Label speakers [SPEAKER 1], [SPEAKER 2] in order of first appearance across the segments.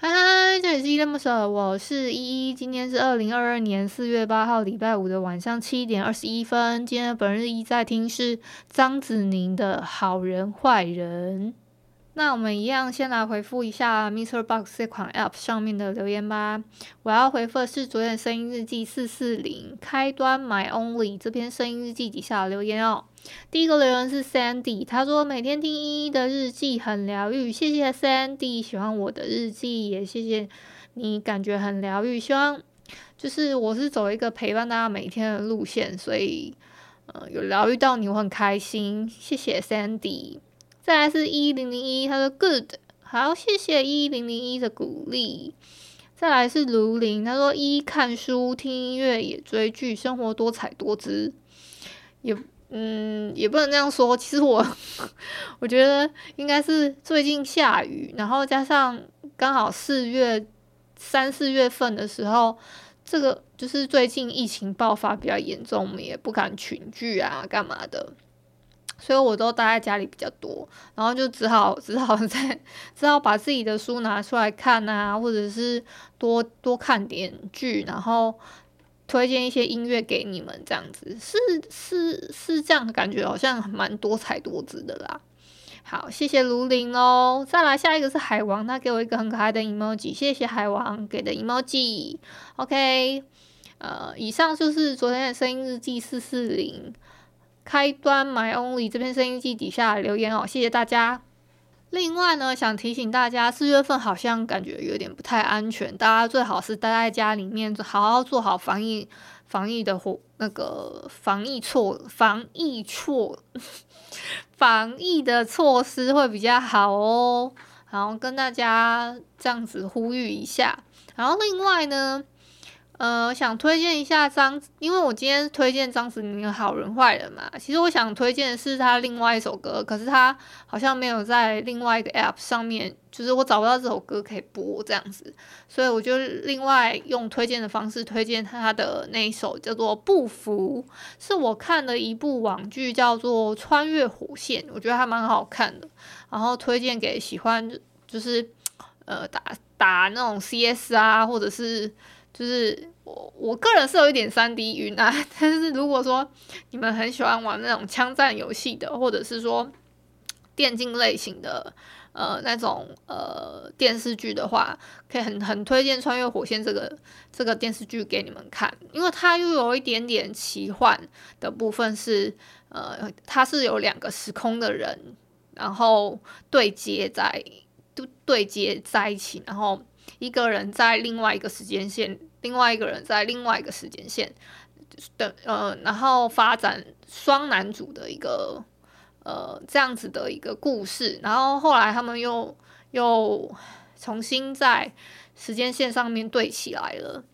[SPEAKER 1] 嗨嗨，这里是依依恋不舍，我是依依。今天是二零二二年四月八号礼拜五的晚上七点二十一分。今天的本日一在听是张子宁的好人坏人。那我们一样先来回复一下 MixerBox 这款 App 上面的留言吧。我要回复的是昨天的声音日记四四零开端 My Only 这篇声音日记底下的留言哦。第一个留言是 Sandy，他说每天听依依的日记很疗愈，谢谢 Sandy 喜欢我的日记，也谢谢你感觉很疗愈。希望就是我是走一个陪伴大家每天的路线，所以呃有疗愈到你，我很开心，谢谢 Sandy。再来是一零零一，他说 Good，好，谢谢一零零一的鼓励。再来是卢林，他说一看书、听音乐也追剧，生活多彩多姿，也。嗯，也不能这样说。其实我 我觉得应该是最近下雨，然后加上刚好四月三四月份的时候，这个就是最近疫情爆发比较严重，我们也不敢群聚啊，干嘛的，所以我都待在家里比较多，然后就只好只好在只好把自己的书拿出来看啊，或者是多多看点剧，然后。推荐一些音乐给你们，这样子是是是这样的，感觉好像蛮多彩多姿的啦。好，谢谢卢林哦。再来下一个是海王，他给我一个很可爱的 emoji，谢谢海王给的 emoji。OK，呃，以上就是昨天的声音日记四四零开端 My Only 这篇声音机底下留言哦，谢谢大家。另外呢，想提醒大家，四月份好像感觉有点不太安全，大家最好是待在家里面，好好做好防疫防疫的活那个防疫措防疫措防疫的措施会比较好哦。然后跟大家这样子呼吁一下。然后另外呢。呃，想推荐一下张，因为我今天推荐张子宁的好人坏人嘛。其实我想推荐的是他另外一首歌，可是他好像没有在另外一个 App 上面，就是我找不到这首歌可以播这样子，所以我就另外用推荐的方式推荐他的那一首叫做《不服》，是我看的一部网剧叫做《穿越火线》，我觉得还蛮好看的，然后推荐给喜欢就是呃打打那种 CS 啊，或者是。就是我我个人是有一点三 D 晕啊，但是如果说你们很喜欢玩那种枪战游戏的，或者是说电竞类型的呃那种呃电视剧的话，可以很很推荐《穿越火线》这个这个电视剧给你们看，因为它又有一点点奇幻的部分是，是呃它是有两个时空的人，然后对接在对对接在一起，然后一个人在另外一个时间线。另外一个人在另外一个时间线的呃，然后发展双男主的一个呃这样子的一个故事，然后后来他们又又重新在时间线上面对起来了，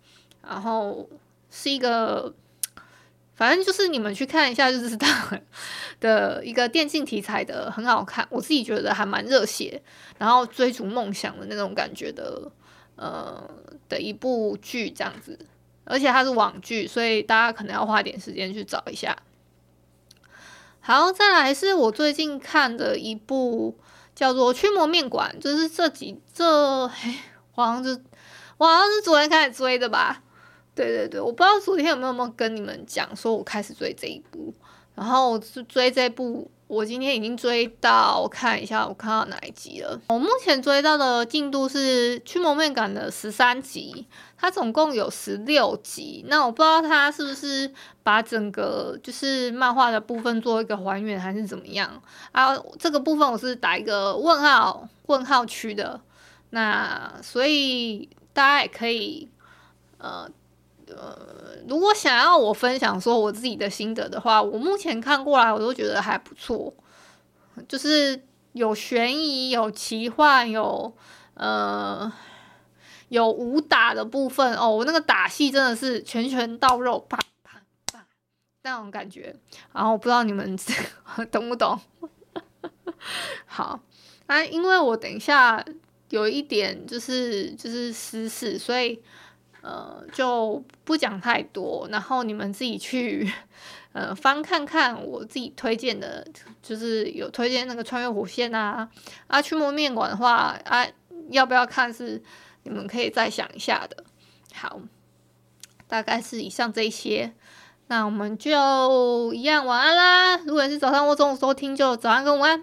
[SPEAKER 1] 然后是一个反正就是你们去看一下就知道的一个电竞题材的很好看，我自己觉得还蛮热血，然后追逐梦想的那种感觉的。呃的一部剧这样子，而且它是网剧，所以大家可能要花点时间去找一下。好，再来是我最近看的一部叫做《驱魔面馆》，就是这几这，嘿，我好像是我好像是昨天开始追的吧？对对对，我不知道昨天有没有跟你们讲，说我开始追这一部，然后我是追这部。我今天已经追到，我看一下，我看到哪一集了。我目前追到的进度是《驱魔面感》的十三集，它总共有十六集。那我不知道它是不是把整个就是漫画的部分做一个还原，还是怎么样啊？这个部分我是打一个问号问号区的。那所以大家也可以，呃呃，如果想要我分享说我自己的心得的话，我目前看过来我都觉得还不错，就是有悬疑、有奇幻、有呃有武打的部分哦。我那个打戏真的是拳拳到肉，啪啪啪那种感觉。然后我不知道你们 懂不懂？好。啊，因为我等一下有一点就是就是私事，所以呃就不讲太多，然后你们自己去呃翻看看我自己推荐的，就是有推荐那个穿越火线啊，啊驱魔面馆的话啊要不要看是你们可以再想一下的。好，大概是以上这些，那我们就一样晚安啦。如果你是早上或中午收听，就早安跟午安。